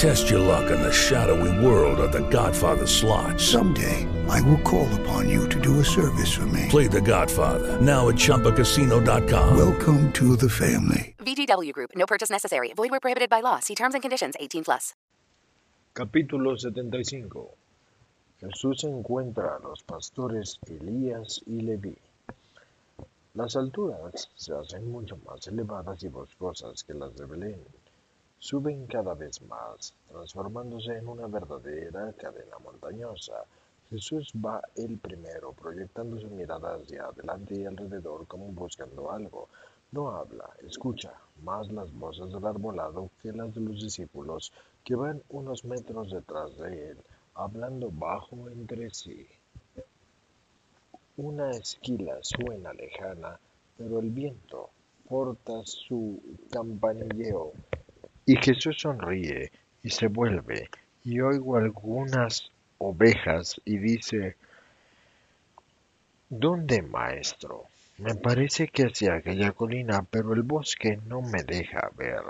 Test your luck in the shadowy world of The Godfather slot. Someday, I will call upon you to do a service for me. Play The Godfather now at ChumbaCasino.com. Welcome to the family. VGW Group. No purchase necessary. Void where prohibited by law. See terms and conditions. 18 plus. Capítulo 75 Jesús encuentra a los pastores Elías y Leví. Las alturas se hacen mucho más elevadas y boscosas que las de Belén. Suben cada vez más, transformándose en una verdadera cadena montañosa. Jesús va el primero, proyectando su mirada hacia adelante y alrededor como buscando algo. No habla, escucha más las voces del arbolado que las de los discípulos que van unos metros detrás de él, hablando bajo entre sí. Una esquila suena lejana, pero el viento porta su campanilleo. Y Jesús sonríe y se vuelve, y oigo algunas ovejas y dice, ¿Dónde, maestro? Me parece que hacia aquella colina, pero el bosque no me deja ver.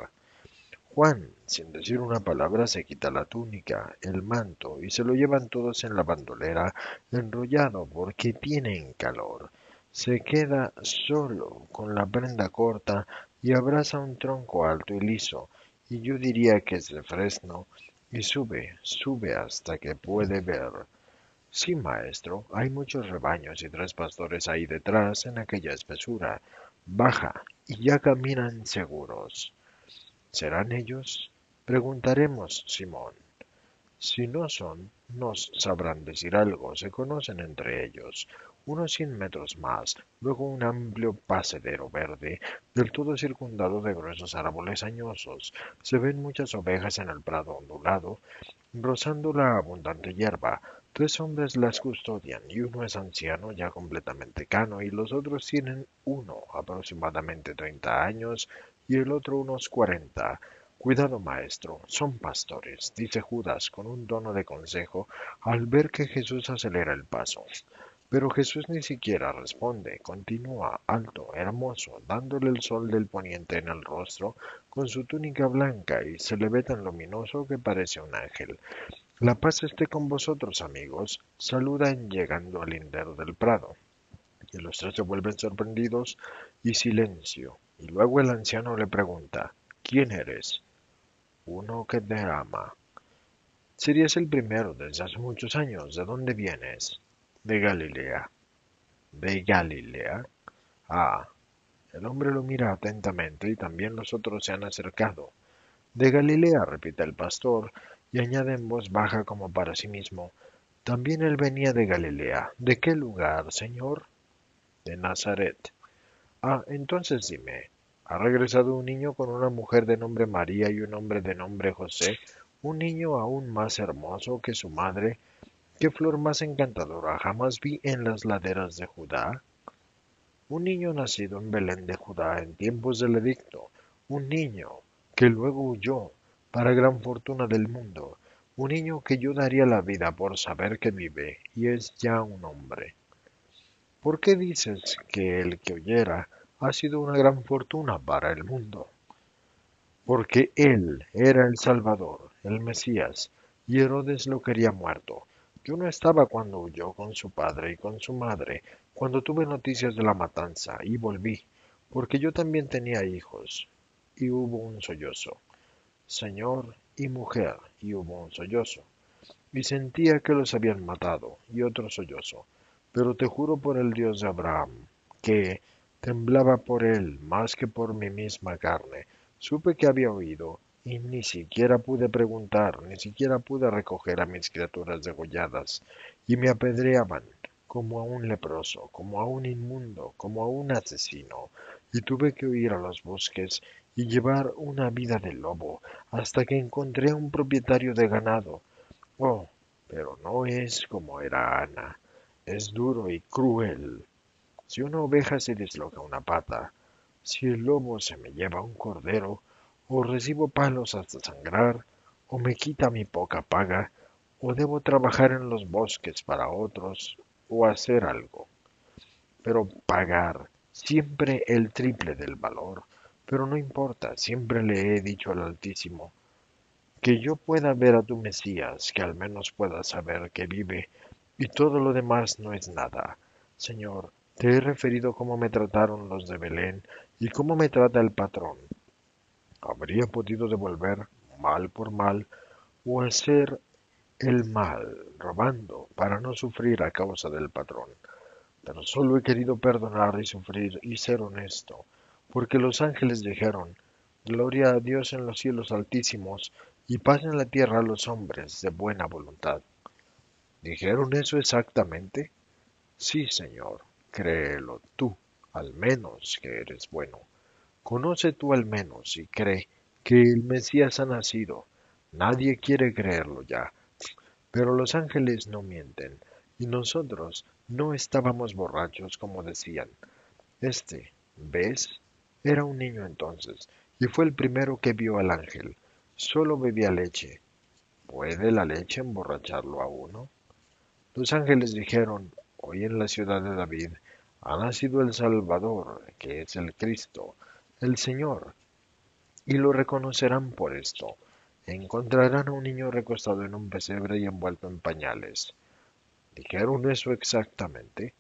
Juan, sin decir una palabra, se quita la túnica, el manto, y se lo llevan todos en la bandolera, enrollado porque tienen calor. Se queda solo, con la prenda corta, y abraza un tronco alto y liso, y yo diría que es de fresno, y sube, sube hasta que puede ver. Sí, maestro, hay muchos rebaños y tres pastores ahí detrás en aquella espesura. Baja, y ya caminan seguros. ¿Serán ellos? Preguntaremos, Simón. Si no son, nos sabrán decir algo, se conocen entre ellos. Unos cien metros más, luego un amplio pasedero verde, del todo circundado de gruesos árboles añosos. Se ven muchas ovejas en el prado ondulado, rozando la abundante hierba. Tres hombres las custodian y uno es anciano ya completamente cano y los otros tienen uno aproximadamente treinta años y el otro unos cuarenta. Cuidado, maestro, son pastores, dice Judas con un tono de consejo al ver que Jesús acelera el paso. Pero Jesús ni siquiera responde, continúa alto, hermoso, dándole el sol del poniente en el rostro, con su túnica blanca y se le ve tan luminoso que parece un ángel. La paz esté con vosotros, amigos, saludan llegando al lindero del prado. Y los tres se vuelven sorprendidos y silencio. Y luego el anciano le pregunta, ¿quién eres? Uno que te ama. Serías el primero desde hace muchos años. ¿De dónde vienes? De Galilea. ¿De Galilea? Ah. El hombre lo mira atentamente y también los otros se han acercado. De Galilea, repite el pastor, y añade en voz baja como para sí mismo, también él venía de Galilea. ¿De qué lugar, señor? De Nazaret. Ah, entonces dime, ¿ha regresado un niño con una mujer de nombre María y un hombre de nombre José? Un niño aún más hermoso que su madre. ¿Qué flor más encantadora jamás vi en las laderas de Judá? Un niño nacido en Belén de Judá en tiempos del edicto. Un niño que luego huyó para gran fortuna del mundo, un niño que yo daría la vida por saber que vive y es ya un hombre. ¿Por qué dices que el que oyera ha sido una gran fortuna para el mundo? Porque él era el Salvador, el Mesías, y Herodes lo quería muerto. Yo no estaba cuando huyó con su padre y con su madre, cuando tuve noticias de la matanza, y volví, porque yo también tenía hijos, y hubo un sollozo. Señor y mujer, y hubo un sollozo. Y sentía que los habían matado, y otro sollozo. Pero te juro por el Dios de Abraham, que, Temblaba por él más que por mi misma carne. Supe que había oído, y ni siquiera pude preguntar, ni siquiera pude recoger a mis criaturas degolladas, y me apedreaban como a un leproso, como a un inmundo, como a un asesino, y tuve que huir a los bosques y llevar una vida de lobo hasta que encontré a un propietario de ganado. Oh, pero no es como era Ana, es duro y cruel. Si una oveja se disloca una pata, si el lobo se me lleva un cordero, o recibo palos hasta sangrar, o me quita mi poca paga, o debo trabajar en los bosques para otros, o hacer algo. Pero pagar siempre el triple del valor, pero no importa, siempre le he dicho al Altísimo, que yo pueda ver a tu Mesías, que al menos pueda saber que vive, y todo lo demás no es nada. Señor, te he referido cómo me trataron los de Belén y cómo me trata el patrón. Habría podido devolver mal por mal o hacer el mal robando para no sufrir a causa del patrón. Pero solo he querido perdonar y sufrir y ser honesto, porque los ángeles dijeron, Gloria a Dios en los cielos altísimos y paz en la tierra a los hombres de buena voluntad. ¿Dijeron eso exactamente? Sí, Señor créelo tú, al menos que eres bueno. Conoce tú al menos y cree que el Mesías ha nacido. Nadie quiere creerlo ya. Pero los ángeles no mienten, y nosotros no estábamos borrachos como decían. Este, ¿ves? Era un niño entonces, y fue el primero que vio al ángel. Solo bebía leche. ¿Puede la leche emborracharlo a uno? Los ángeles dijeron, Hoy en la ciudad de David ha nacido el Salvador, que es el Cristo, el Señor, y lo reconocerán por esto. Encontrarán a un niño recostado en un pesebre y envuelto en pañales. ¿Dijeron eso exactamente?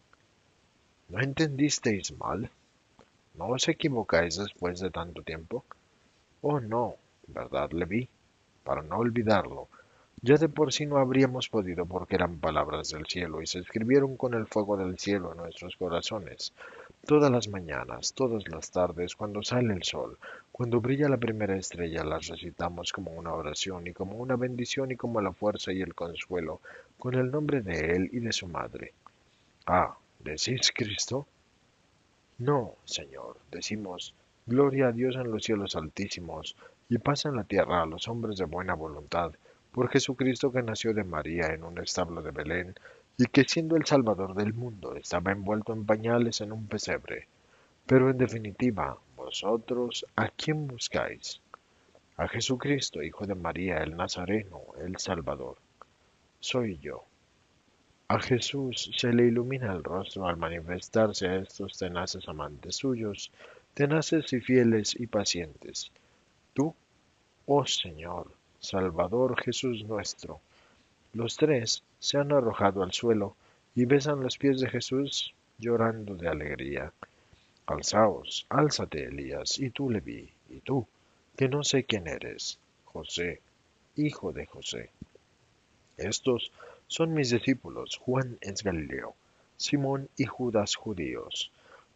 ¿No entendisteis mal? ¿No os equivocáis después de tanto tiempo? Oh, no, ¿verdad, vi, Para no olvidarlo, ya de por sí no habríamos podido porque eran palabras del cielo y se escribieron con el fuego del cielo en nuestros corazones. Todas las mañanas, todas las tardes, cuando sale el sol, cuando brilla la primera estrella, las recitamos como una oración y como una bendición y como la fuerza y el consuelo, con el nombre de Él y de su Madre. Ah, ¿decís Cristo? No, Señor, decimos, Gloria a Dios en los cielos altísimos, y paz en la tierra a los hombres de buena voluntad, por Jesucristo que nació de María en un establo de Belén, y que siendo el Salvador del mundo estaba envuelto en pañales en un pesebre. Pero en definitiva, vosotros, ¿a quién buscáis? A Jesucristo, Hijo de María, el Nazareno, el Salvador. Soy yo. A Jesús se le ilumina el rostro al manifestarse a estos tenaces amantes suyos, tenaces y fieles y pacientes. Tú, oh Señor, Salvador Jesús nuestro. Los tres se han arrojado al suelo y besan los pies de Jesús llorando de alegría. Alzaos, álzate, Elías, y tú, Leví, y tú, que no sé quién eres, José, hijo de José. Estos son mis discípulos, Juan es Galileo, Simón y Judas judíos.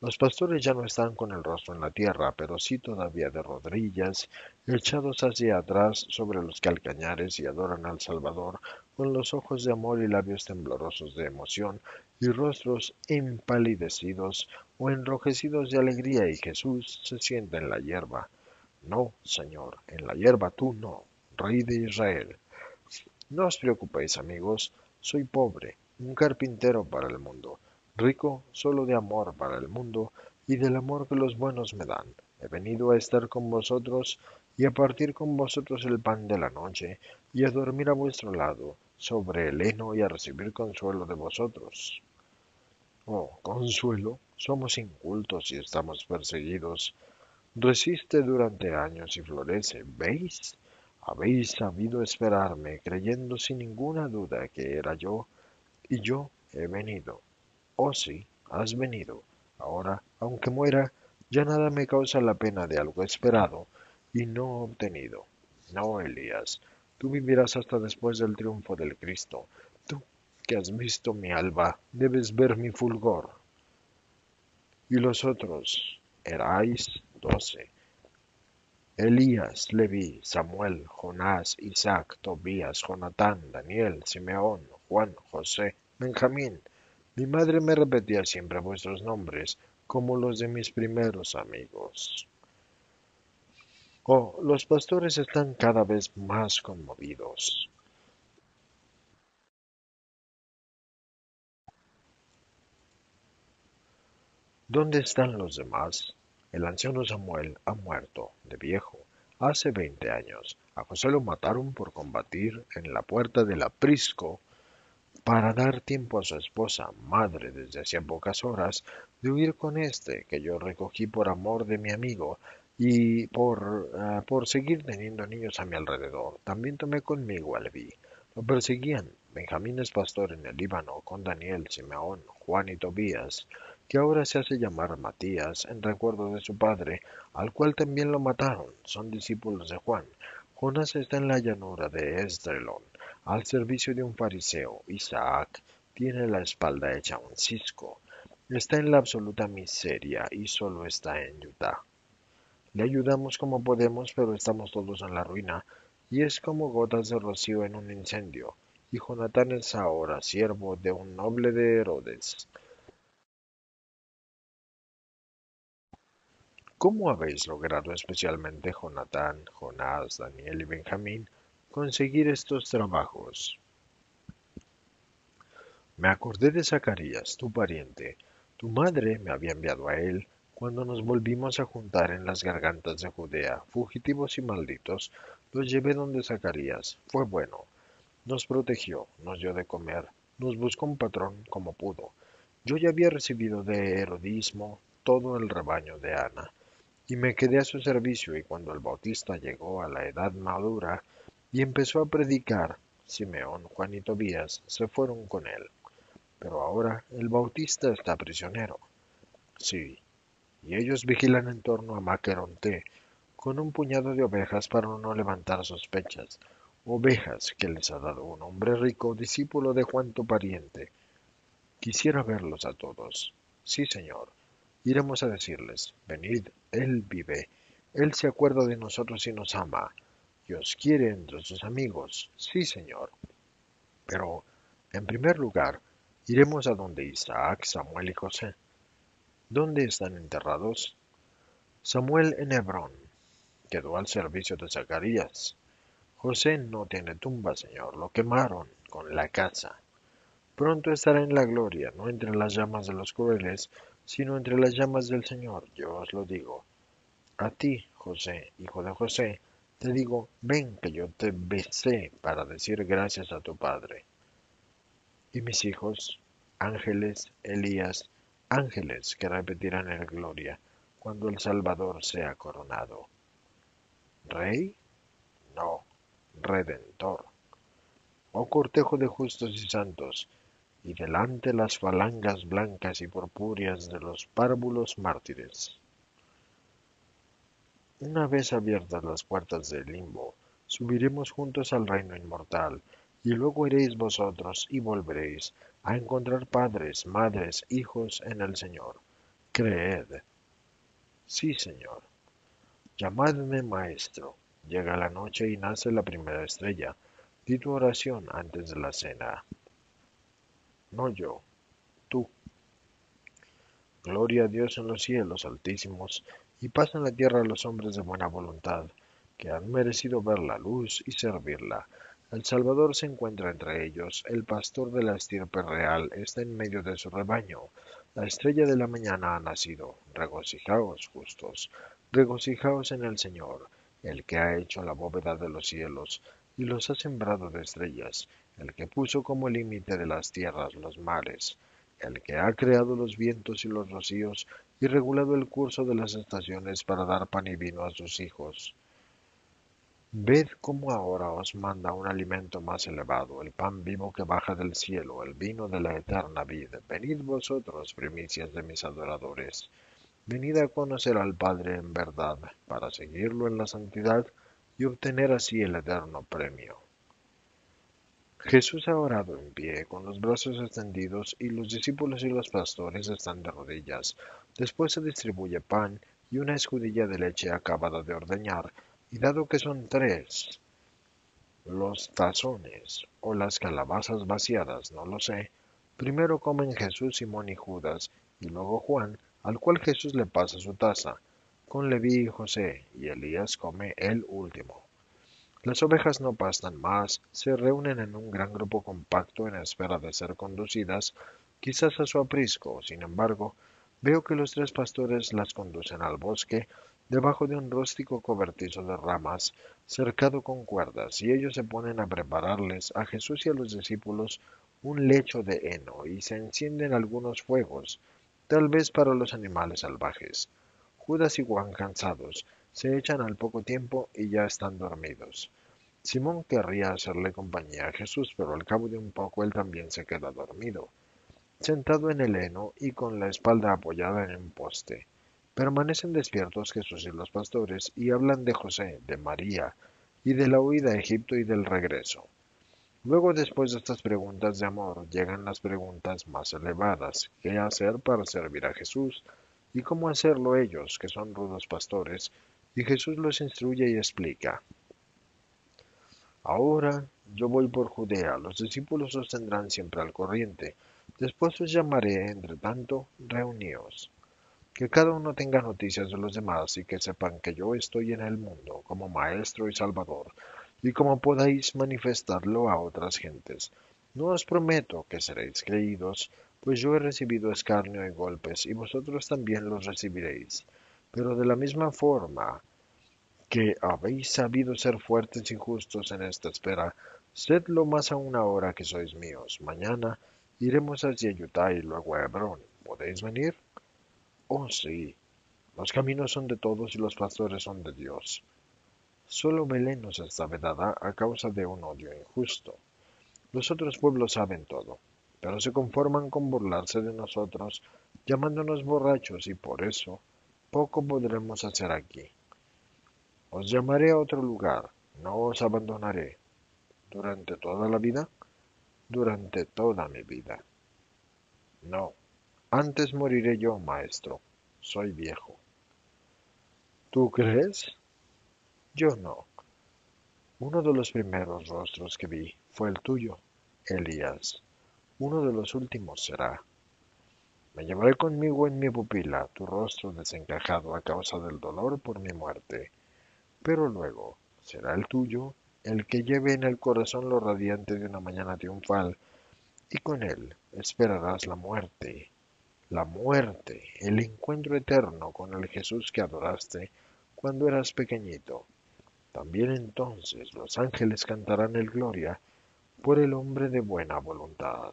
Los pastores ya no están con el rostro en la tierra, pero sí todavía de rodillas, echados hacia atrás sobre los calcañares y adoran al Salvador con los ojos de amor y labios temblorosos de emoción y rostros empalidecidos o enrojecidos de alegría y Jesús se sienta en la hierba. No, Señor, en la hierba tú no, Rey de Israel. No os preocupéis, amigos, soy pobre, un carpintero para el mundo rico solo de amor para el mundo y del amor que los buenos me dan. He venido a estar con vosotros y a partir con vosotros el pan de la noche y a dormir a vuestro lado sobre el heno y a recibir consuelo de vosotros. Oh, consuelo, somos incultos y estamos perseguidos. Resiste durante años y florece, ¿veis? Habéis sabido esperarme, creyendo sin ninguna duda que era yo, y yo he venido. Oh sí, has venido. Ahora, aunque muera, ya nada me causa la pena de algo esperado y no obtenido. No, Elías, tú vivirás hasta después del triunfo del Cristo. Tú, que has visto mi alba, debes ver mi fulgor. y los otros erais doce. Elías, Leví, Samuel, Jonás, Isaac, Tobías, Jonatán, Daniel, Simeón, Juan, José, Benjamín. Mi madre me repetía siempre vuestros nombres como los de mis primeros amigos. Oh, los pastores están cada vez más conmovidos. ¿Dónde están los demás? El anciano Samuel ha muerto, de viejo, hace veinte años. A José lo mataron por combatir en la puerta del aprisco para dar tiempo a su esposa, madre desde hacía pocas horas, de huir con este que yo recogí por amor de mi amigo y por, ah, por seguir teniendo niños a mi alrededor. También tomé conmigo a Leví. Lo perseguían. Benjamín es pastor en el Líbano con Daniel, Simeón, Juan y Tobías que ahora se hace llamar Matías en recuerdo de su padre, al cual también lo mataron. Son discípulos de Juan. Jonás está en la llanura de Esdrelón, al servicio de un fariseo. Isaac tiene la espalda hecha un cisco. Está en la absoluta miseria y solo está en Utah. Le ayudamos como podemos, pero estamos todos en la ruina, y es como gotas de rocío en un incendio. Y Jonatán es ahora siervo de un noble de Herodes. ¿Cómo habéis logrado especialmente Jonatán, Jonás, Daniel y Benjamín conseguir estos trabajos? Me acordé de Zacarías, tu pariente. Tu madre me había enviado a él cuando nos volvimos a juntar en las gargantas de Judea, fugitivos y malditos, los llevé donde Zacarías. Fue bueno. Nos protegió, nos dio de comer, nos buscó un patrón como pudo. Yo ya había recibido de Herodismo todo el rebaño de Ana y me quedé a su servicio y cuando el bautista llegó a la edad madura y empezó a predicar, Simeón, Juan y Tobías se fueron con él. Pero ahora el bautista está prisionero. Sí, y ellos vigilan en torno a Maqueronte con un puñado de ovejas para no levantar sospechas, ovejas que les ha dado un hombre rico, discípulo de Juan tu pariente. Quisiera verlos a todos. Sí, señor. Iremos a decirles, venid, Él vive, Él se acuerda de nosotros y nos ama, y os quiere entre sus amigos, sí, Señor. Pero, en primer lugar, iremos a donde Isaac, Samuel y José. ¿Dónde están enterrados? Samuel en Hebrón, quedó al servicio de Zacarías. José no tiene tumba, Señor, lo quemaron con la casa. Pronto estará en la gloria, no entre las llamas de los crueles, sino entre las llamas del Señor, yo os lo digo. A ti, José, hijo de José, te digo, ven que yo te besé para decir gracias a tu Padre. Y mis hijos, ángeles, Elías, ángeles que repetirán en gloria cuando el Salvador sea coronado. ¿Rey? No, redentor. Oh cortejo de justos y santos, y delante las falangas blancas y purpúreas de los párvulos mártires. Una vez abiertas las puertas del limbo, subiremos juntos al reino inmortal, y luego iréis vosotros y volveréis a encontrar padres, madres, hijos en el Señor. Creed. Sí, Señor. Llamadme maestro. Llega la noche y nace la primera estrella. Di tu oración antes de la cena no yo, tú. Gloria a Dios en los cielos altísimos, y paz en la tierra a los hombres de buena voluntad, que han merecido ver la luz y servirla. El Salvador se encuentra entre ellos, el pastor de la estirpe real está en medio de su rebaño. La estrella de la mañana ha nacido. Regocijaos, justos, regocijaos en el Señor, el que ha hecho la bóveda de los cielos y los ha sembrado de estrellas, el que puso como límite de las tierras los mares, el que ha creado los vientos y los rocíos y regulado el curso de las estaciones para dar pan y vino a sus hijos. Ved cómo ahora os manda un alimento más elevado, el pan vivo que baja del cielo, el vino de la eterna vida. Venid vosotros, primicias de mis adoradores. Venid a conocer al Padre en verdad, para seguirlo en la santidad y obtener así el eterno premio. Jesús ha orado en pie, con los brazos extendidos, y los discípulos y los pastores están de rodillas. Después se distribuye pan y una escudilla de leche acabada de ordeñar, y dado que son tres, los tazones o las calabazas vaciadas, no lo sé, primero comen Jesús, Simón y Judas, y luego Juan, al cual Jesús le pasa su taza. Con Leví y José, y Elías come el último. Las ovejas no pastan más, se reúnen en un gran grupo compacto en espera de ser conducidas, quizás a su aprisco. Sin embargo, veo que los tres pastores las conducen al bosque, debajo de un rústico cobertizo de ramas, cercado con cuerdas, y ellos se ponen a prepararles a Jesús y a los discípulos un lecho de heno, y se encienden algunos fuegos, tal vez para los animales salvajes. Judas y Juan, cansados, se echan al poco tiempo y ya están dormidos. Simón querría hacerle compañía a Jesús, pero al cabo de un poco él también se queda dormido, sentado en el heno y con la espalda apoyada en un poste. Permanecen despiertos Jesús y los pastores y hablan de José, de María, y de la huida a Egipto y del regreso. Luego, después de estas preguntas de amor, llegan las preguntas más elevadas. ¿Qué hacer para servir a Jesús? ¿Y cómo hacerlo ellos, que son rudos pastores, y Jesús los instruye y explica. Ahora yo voy por Judea, los discípulos os tendrán siempre al corriente. Después os llamaré, entre tanto, reuníos. Que cada uno tenga noticias de los demás y que sepan que yo estoy en el mundo como Maestro y Salvador, y como podáis manifestarlo a otras gentes. No os prometo que seréis creídos, pues yo he recibido escarnio y golpes, y vosotros también los recibiréis pero de la misma forma que habéis sabido ser fuertes y justos en esta espera, sedlo más aún ahora que sois míos. Mañana iremos hacia Utah y luego a Hebrón. ¿Podéis venir? Oh, sí. Los caminos son de todos y los pastores son de Dios. Solo Belén nos está vedada a causa de un odio injusto. Los otros pueblos saben todo, pero se conforman con burlarse de nosotros, llamándonos borrachos y por eso poco podremos hacer aquí. Os llamaré a otro lugar, no os abandonaré. ¿Durante toda la vida? Durante toda mi vida. No, antes moriré yo, maestro. Soy viejo. ¿Tú crees? Yo no. Uno de los primeros rostros que vi fue el tuyo, Elías. Uno de los últimos será. Me llevaré conmigo en mi pupila tu rostro desencajado a causa del dolor por mi muerte, pero luego será el tuyo el que lleve en el corazón lo radiante de una mañana triunfal, y con él esperarás la muerte, la muerte, el encuentro eterno con el Jesús que adoraste cuando eras pequeñito. También entonces los ángeles cantarán el gloria por el hombre de buena voluntad.